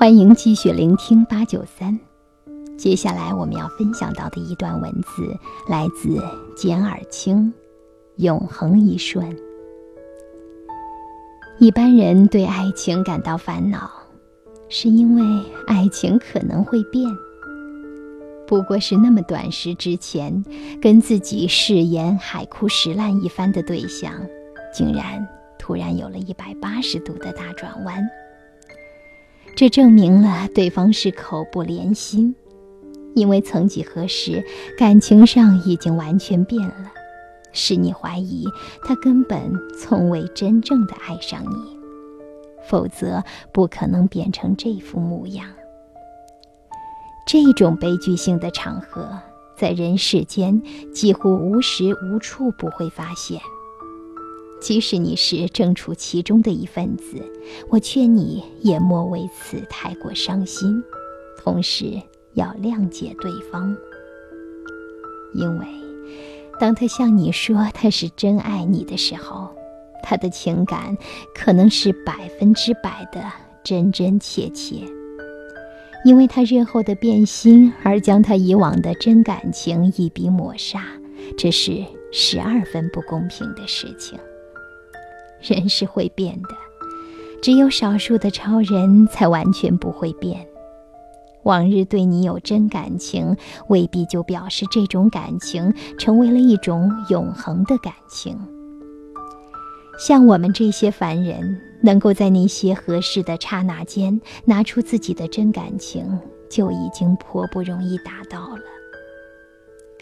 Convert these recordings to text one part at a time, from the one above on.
欢迎继续聆听八九三。接下来我们要分享到的一段文字来自简尔清，《永恒一瞬》。一般人对爱情感到烦恼，是因为爱情可能会变。不过是那么短时之前，跟自己誓言海枯石烂一番的对象，竟然突然有了一百八十度的大转弯。这证明了对方是口不连心，因为曾几何时，感情上已经完全变了，使你怀疑他根本从未真正的爱上你，否则不可能变成这副模样。这种悲剧性的场合，在人世间几乎无时无处不会发现。即使你是正处其中的一份子，我劝你也莫为此太过伤心，同时要谅解对方。因为，当他向你说他是真爱你的时候，他的情感可能是百分之百的真真切切。因为他日后的变心而将他以往的真感情一笔抹杀，这是十二分不公平的事情。人是会变的，只有少数的超人才完全不会变。往日对你有真感情，未必就表示这种感情成为了一种永恒的感情。像我们这些凡人，能够在那些合适的刹那间拿出自己的真感情，就已经颇不容易达到了。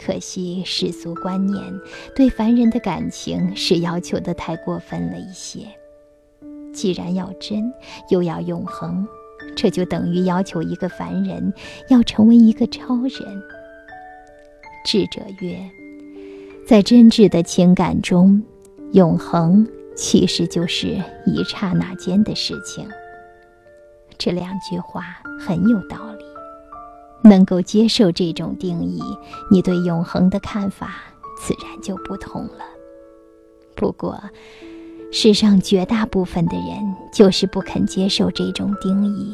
可惜世俗观念对凡人的感情是要求的太过分了一些。既然要真，又要永恒，这就等于要求一个凡人要成为一个超人。智者曰：在真挚的情感中，永恒其实就是一刹那间的事情。这两句话很有道理。能够接受这种定义，你对永恒的看法自然就不同了。不过，世上绝大部分的人就是不肯接受这种定义。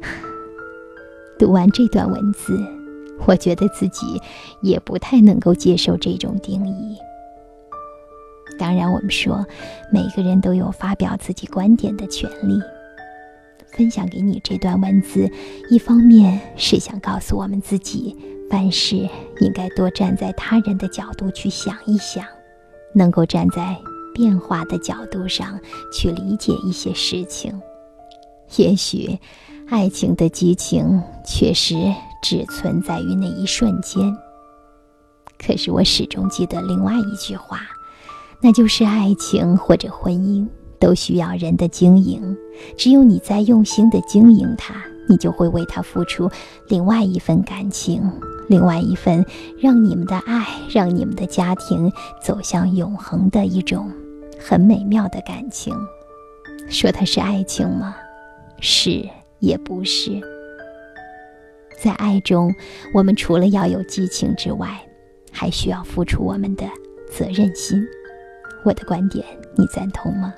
读完这段文字，我觉得自己也不太能够接受这种定义。当然，我们说每个人都有发表自己观点的权利。分享给你这段文字，一方面是想告诉我们自己，凡事应该多站在他人的角度去想一想，能够站在变化的角度上去理解一些事情。也许，爱情的激情确实只存在于那一瞬间。可是我始终记得另外一句话，那就是爱情或者婚姻。都需要人的经营，只有你在用心的经营它，你就会为它付出另外一份感情，另外一份让你们的爱，让你们的家庭走向永恒的一种很美妙的感情。说它是爱情吗？是也不是。在爱中，我们除了要有激情之外，还需要付出我们的责任心。我的观点，你赞同吗？